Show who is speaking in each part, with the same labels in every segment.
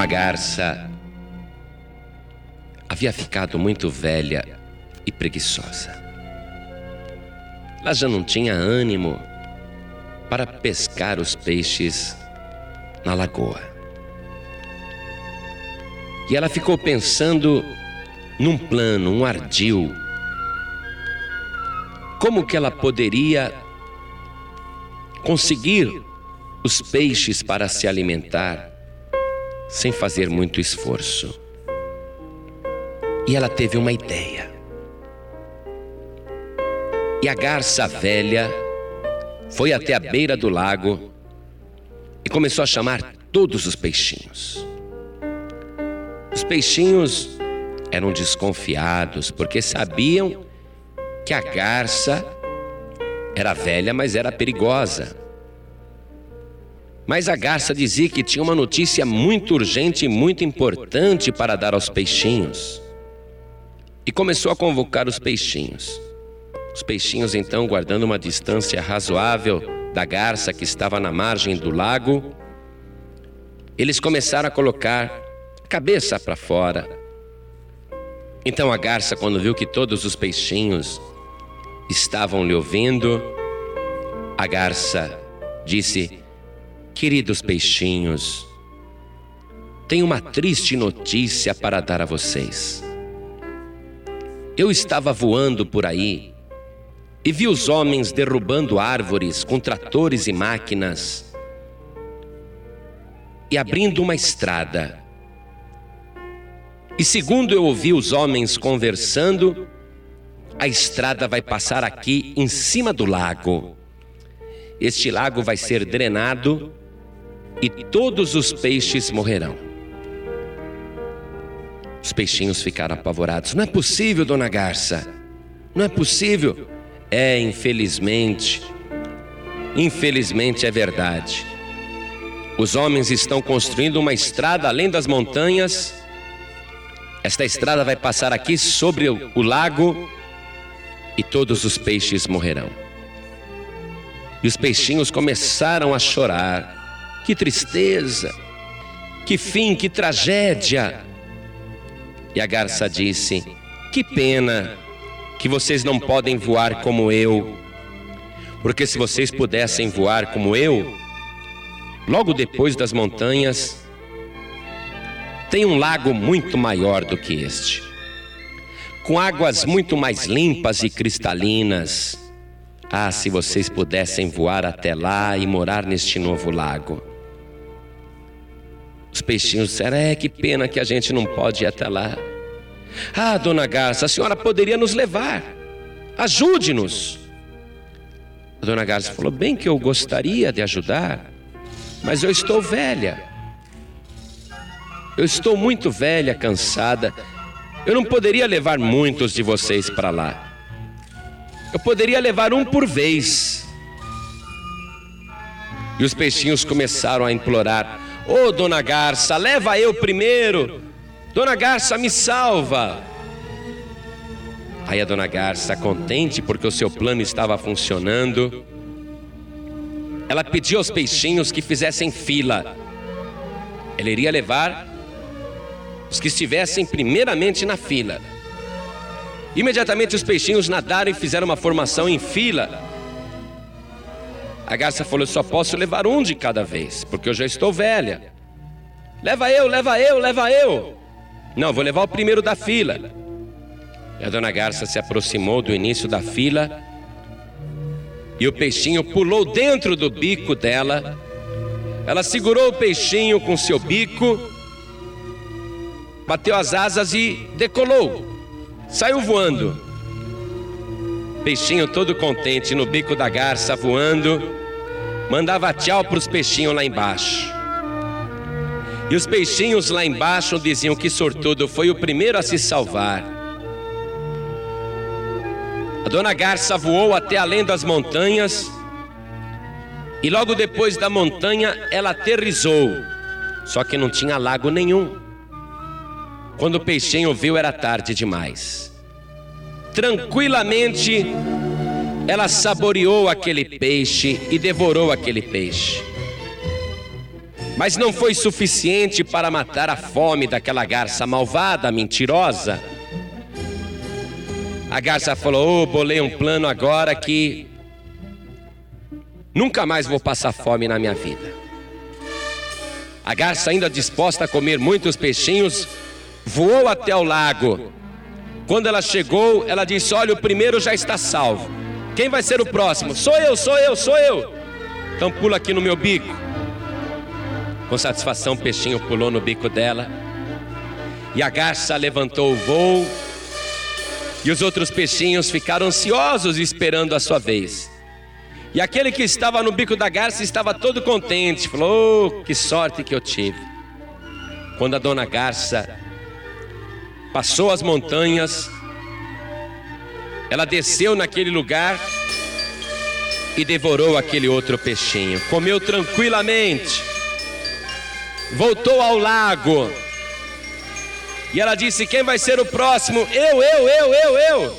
Speaker 1: uma garça havia ficado muito velha e preguiçosa. Ela já não tinha ânimo para pescar os peixes na lagoa. E ela ficou pensando num plano, um ardil. Como que ela poderia conseguir os peixes para se alimentar sem fazer muito esforço? E ela teve uma ideia. E a garça velha foi até a beira do lago e começou a chamar todos os peixinhos. Os peixinhos eram desconfiados porque sabiam que a garça era velha, mas era perigosa. Mas a garça dizia que tinha uma notícia muito urgente e muito importante para dar aos peixinhos. E começou a convocar os peixinhos. Os peixinhos, então, guardando uma distância razoável da garça que estava na margem do lago, eles começaram a colocar a cabeça para fora. Então a garça, quando viu que todos os peixinhos estavam lhe ouvindo, a garça disse: Queridos peixinhos, tenho uma triste notícia para dar a vocês. Eu estava voando por aí e vi os homens derrubando árvores com tratores e máquinas e abrindo uma estrada. E segundo eu ouvi os homens conversando, a estrada vai passar aqui em cima do lago. Este lago vai ser drenado e todos os peixes morrerão. Os peixinhos ficaram apavorados. Não é possível, dona Garça. Não é possível. É, infelizmente, infelizmente é verdade. Os homens estão construindo uma estrada além das montanhas. Esta estrada vai passar aqui sobre o, lago e todos os peixes morrerão. E os peixinhos começaram a chorar. Que tristeza! Que fim, que tragédia! E a garça disse: Que pena que vocês não podem voar como eu. Porque se vocês pudessem voar como eu, logo depois das montanhas, tem um lago muito maior do que este, com águas muito mais limpas e cristalinas. Ah, se vocês pudessem voar até lá e morar neste novo lago. Os peixinhos disseram: É, que pena que a gente não pode ir até lá. Ah, dona Garça, a senhora poderia nos levar. Ajude-nos. A dona Garça falou: Bem que eu gostaria de ajudar, mas eu estou velha. Eu estou muito velha, cansada. Eu não poderia levar muitos de vocês para lá. Eu poderia levar um por vez. E os peixinhos começaram a implorar: Ô oh, dona Garça, leva eu primeiro. Dona Garça, me salva. Aí a dona Garça, contente porque o seu plano estava funcionando, ela pediu aos peixinhos que fizessem fila. Ela iria levar os que estivessem primeiramente na fila. Imediatamente os peixinhos nadaram e fizeram uma formação em fila. A garça falou: só posso levar um de cada vez, porque eu já estou velha. Leva eu, leva eu, leva eu. Não, vou levar o primeiro da fila. E a dona Garça se aproximou do início da fila e o peixinho pulou dentro do bico dela. Ela segurou o peixinho com seu bico, bateu as asas e decolou. Saiu voando. Peixinho todo contente no bico da garça voando, mandava tchau para os peixinhos lá embaixo. E os peixinhos lá embaixo diziam que sortudo foi o primeiro a se salvar. A dona Garça voou até além das montanhas e logo depois da montanha ela aterrizou. Só que não tinha lago nenhum. Quando o peixinho viu era tarde demais. Tranquilamente ela saboreou aquele peixe e devorou aquele peixe. Mas não foi suficiente para matar a fome daquela garça malvada, mentirosa. A garça falou: oh, bolei um plano agora que nunca mais vou passar fome na minha vida. A garça, ainda disposta a comer muitos peixinhos, voou até o lago. Quando ela chegou, ela disse: Olha, o primeiro já está salvo. Quem vai ser o próximo? Sou eu, sou eu, sou eu. Então pula aqui no meu bico. Com satisfação, o peixinho pulou no bico dela. E a garça levantou o voo. E os outros peixinhos ficaram ansiosos esperando a sua vez. E aquele que estava no bico da garça estava todo contente, falou: oh, que sorte que eu tive. Quando a dona garça passou as montanhas, ela desceu naquele lugar e devorou aquele outro peixinho, comeu tranquilamente, voltou ao lago. E ela disse: Quem vai ser o próximo? Eu, eu, eu, eu, eu.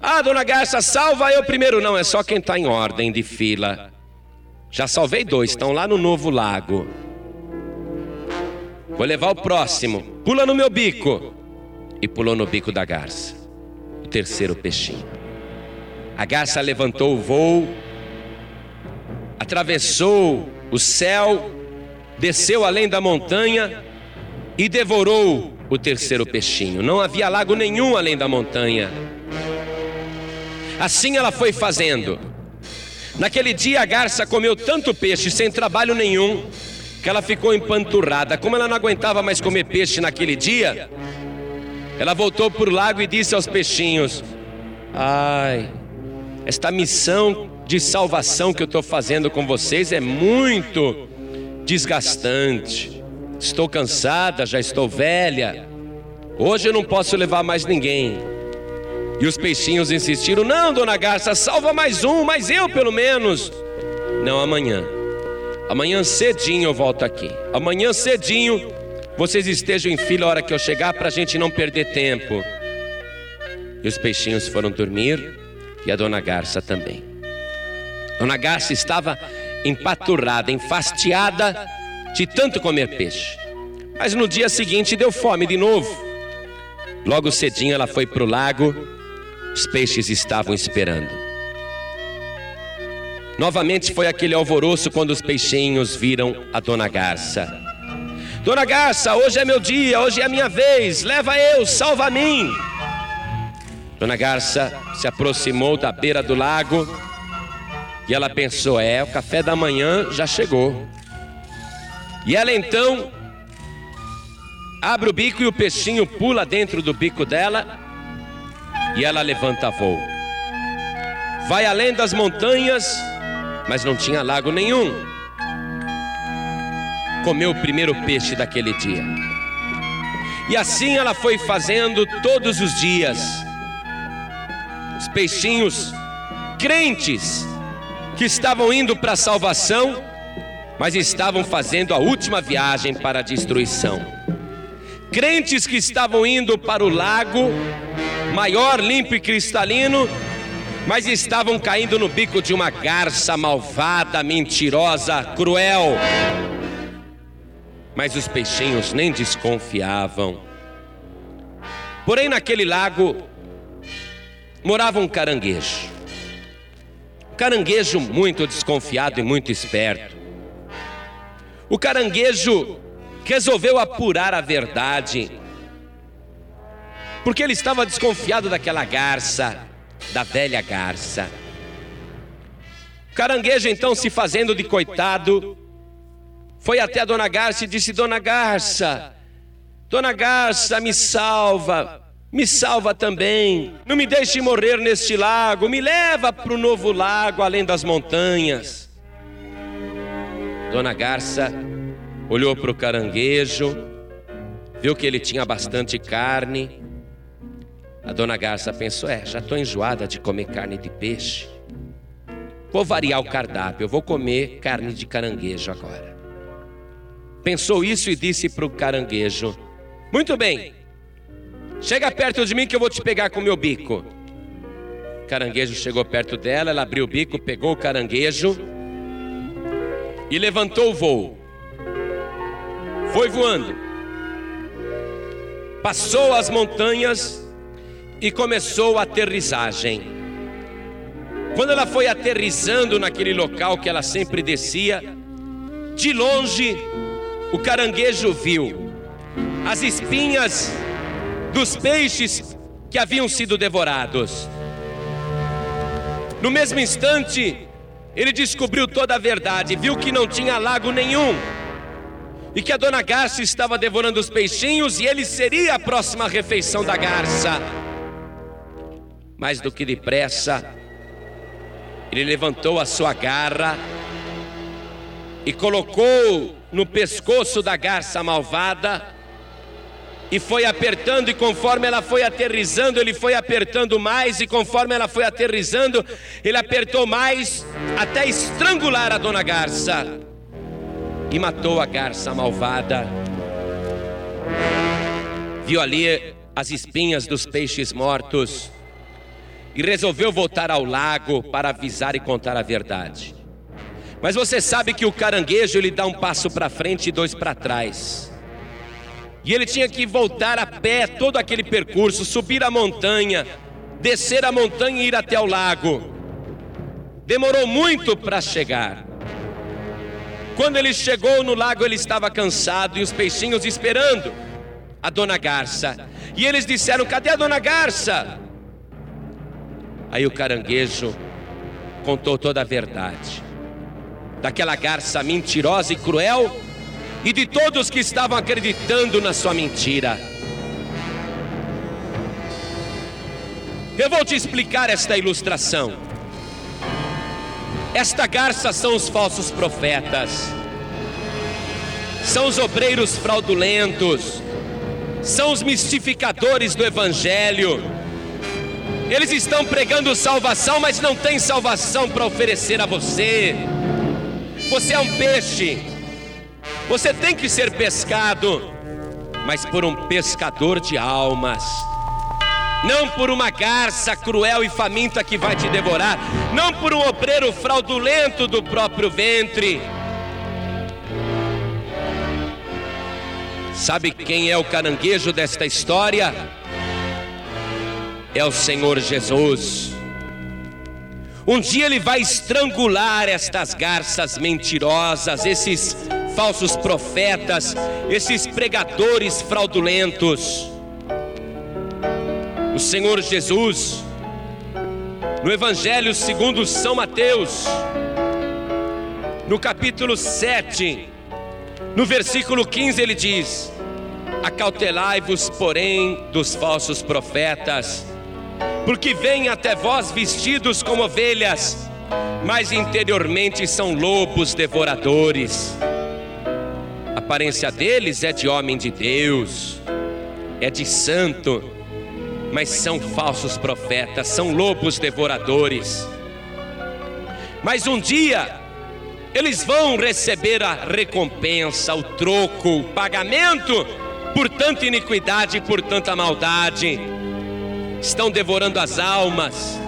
Speaker 1: Ah, dona Garça, salva eu primeiro. Não, é só quem está em ordem de fila. Já salvei dois, estão lá no novo lago. Vou levar o próximo. Pula no meu bico. E pulou no bico da garça. O terceiro peixinho. A garça levantou o voo, atravessou o céu, desceu além da montanha e devorou o terceiro peixinho. Não havia lago nenhum além da montanha. Assim ela foi fazendo. Naquele dia a garça comeu tanto peixe sem trabalho nenhum que ela ficou empanturrada. Como ela não aguentava mais comer peixe naquele dia, ela voltou para o lago e disse aos peixinhos: Ai, esta missão de salvação que eu estou fazendo com vocês é muito desgastante. Estou cansada, já estou velha. Hoje eu não posso levar mais ninguém. E os peixinhos insistiram: Não, dona Garça, salva mais um, mais eu pelo menos. Não, amanhã. Amanhã cedinho eu volto aqui. Amanhã cedinho vocês estejam em fila a hora que eu chegar para a gente não perder tempo. E os peixinhos foram dormir e a dona Garça também. Dona Garça estava empaturrada, enfastiada de tanto comer peixe. Mas no dia seguinte deu fome de novo. Logo cedinho ela foi para o lago os peixes estavam esperando. Novamente foi aquele alvoroço quando os peixinhos viram a dona Garça. Dona Garça, hoje é meu dia, hoje é a minha vez, leva eu, salva a mim. Dona Garça se aproximou da beira do lago e ela pensou: é, o café da manhã já chegou. E ela então abre o bico e o peixinho pula dentro do bico dela e ela levanta voo. Vai além das montanhas, mas não tinha lago nenhum. Comeu o primeiro peixe daquele dia. E assim ela foi fazendo todos os dias. Os peixinhos crentes que estavam indo para a salvação, mas estavam fazendo a última viagem para a destruição. Crentes que estavam indo para o lago maior, limpo e cristalino, mas estavam caindo no bico de uma garça malvada, mentirosa, cruel. Mas os peixinhos nem desconfiavam. Porém, naquele lago morava um caranguejo. Caranguejo muito desconfiado e muito esperto. O caranguejo resolveu apurar a verdade porque ele estava desconfiado daquela garça, da velha garça. O caranguejo, então, se fazendo de coitado, foi até a dona Garça e disse: Dona Garça, Dona Garça, me salva, me salva também. Não me deixe morrer neste lago, me leva para o novo lago além das montanhas. Dona Garça olhou para o caranguejo, viu que ele tinha bastante carne a dona Garça pensou: é, já estou enjoada de comer carne de peixe. Vou variar o cardápio, eu vou comer carne de caranguejo agora. Pensou isso e disse para o caranguejo: Muito bem, chega perto de mim que eu vou te pegar com meu bico. O caranguejo chegou perto dela, ela abriu o bico, pegou o caranguejo e levantou o voo. foi voando, passou as montanhas e começou a aterrissagem. Quando ela foi aterrissando naquele local que ela sempre descia, de longe o caranguejo viu as espinhas dos peixes que haviam sido devorados. No mesmo instante, ele descobriu toda a verdade, viu que não tinha lago nenhum e que a dona Garça estava devorando os peixinhos e ele seria a próxima refeição da garça. Mais do que depressa, ele levantou a sua garra e colocou no pescoço da garça malvada e foi apertando, e conforme ela foi aterrizando, ele foi apertando mais, e conforme ela foi aterrizando, ele apertou mais, até estrangular a dona garça, e matou a garça malvada. Viu ali as espinhas dos peixes mortos, e resolveu voltar ao lago para avisar e contar a verdade. Mas você sabe que o caranguejo ele dá um passo para frente e dois para trás. E ele tinha que voltar a pé todo aquele percurso, subir a montanha, descer a montanha e ir até o lago. Demorou muito para chegar. Quando ele chegou no lago, ele estava cansado e os peixinhos esperando a dona Garça. E eles disseram: Cadê a dona Garça? Aí o caranguejo contou toda a verdade daquela garça mentirosa e cruel e de todos que estavam acreditando na sua mentira. Eu vou te explicar esta ilustração. Esta garça são os falsos profetas, são os obreiros fraudulentos, são os mistificadores do Evangelho. Eles estão pregando salvação, mas não tem salvação para oferecer a você. Você é um peixe, você tem que ser pescado, mas por um pescador de almas. Não por uma garça cruel e faminta que vai te devorar, não por um obreiro fraudulento do próprio ventre. Sabe quem é o caranguejo desta história? É o Senhor Jesus. Um dia ele vai estrangular estas garças mentirosas, esses falsos profetas, esses pregadores fraudulentos. O Senhor Jesus, no Evangelho segundo São Mateus, no capítulo 7, no versículo 15, ele diz: Acautelai-vos, porém, dos falsos profetas, porque vêm até vós vestidos como ovelhas, mas interiormente são lobos devoradores aparência deles é de homem de Deus, é de santo, mas são falsos profetas, são lobos devoradores. Mas um dia eles vão receber a recompensa, o troco, o pagamento por tanta iniquidade e por tanta maldade. Estão devorando as almas.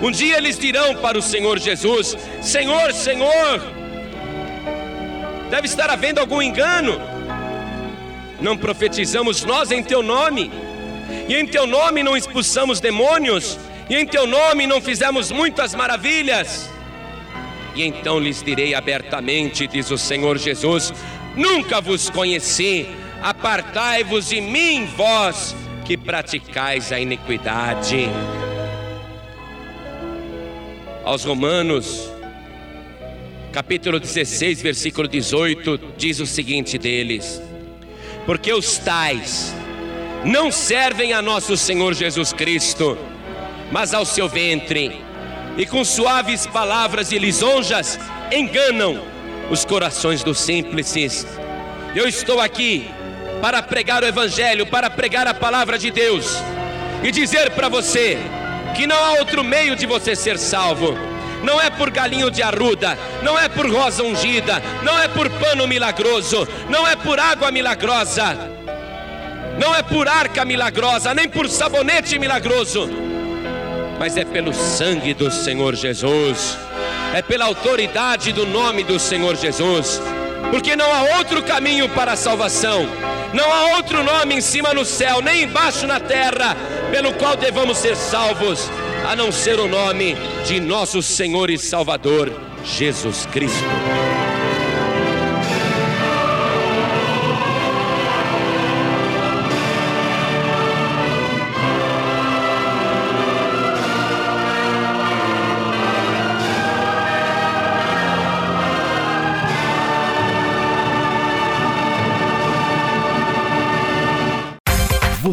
Speaker 1: Um dia eles dirão para o Senhor Jesus: Senhor, Senhor, deve estar havendo algum engano. Não profetizamos nós em teu nome, e em teu nome não expulsamos demônios, e em teu nome não fizemos muitas maravilhas. E então lhes direi abertamente, diz o Senhor Jesus: Nunca vos conheci, apartai-vos de mim, vós que praticais a iniquidade. Aos Romanos, capítulo 16, versículo 18, diz o seguinte deles: Porque os tais não servem a nosso Senhor Jesus Cristo, mas ao seu ventre, e com suaves palavras e lisonjas enganam os corações dos simples. Eu estou aqui para pregar o Evangelho, para pregar a palavra de Deus e dizer para você que não há outro meio de você ser salvo não é por galinho de arruda, não é por rosa ungida, não é por pano milagroso, não é por água milagrosa, não é por arca milagrosa, nem por sabonete milagroso, mas é pelo sangue do Senhor Jesus, é pela autoridade do nome do Senhor Jesus. porque não há outro caminho para a salvação, não há outro nome em cima no céu, nem embaixo na terra, pelo qual devamos ser salvos, a não ser o nome de nosso Senhor e Salvador, Jesus Cristo.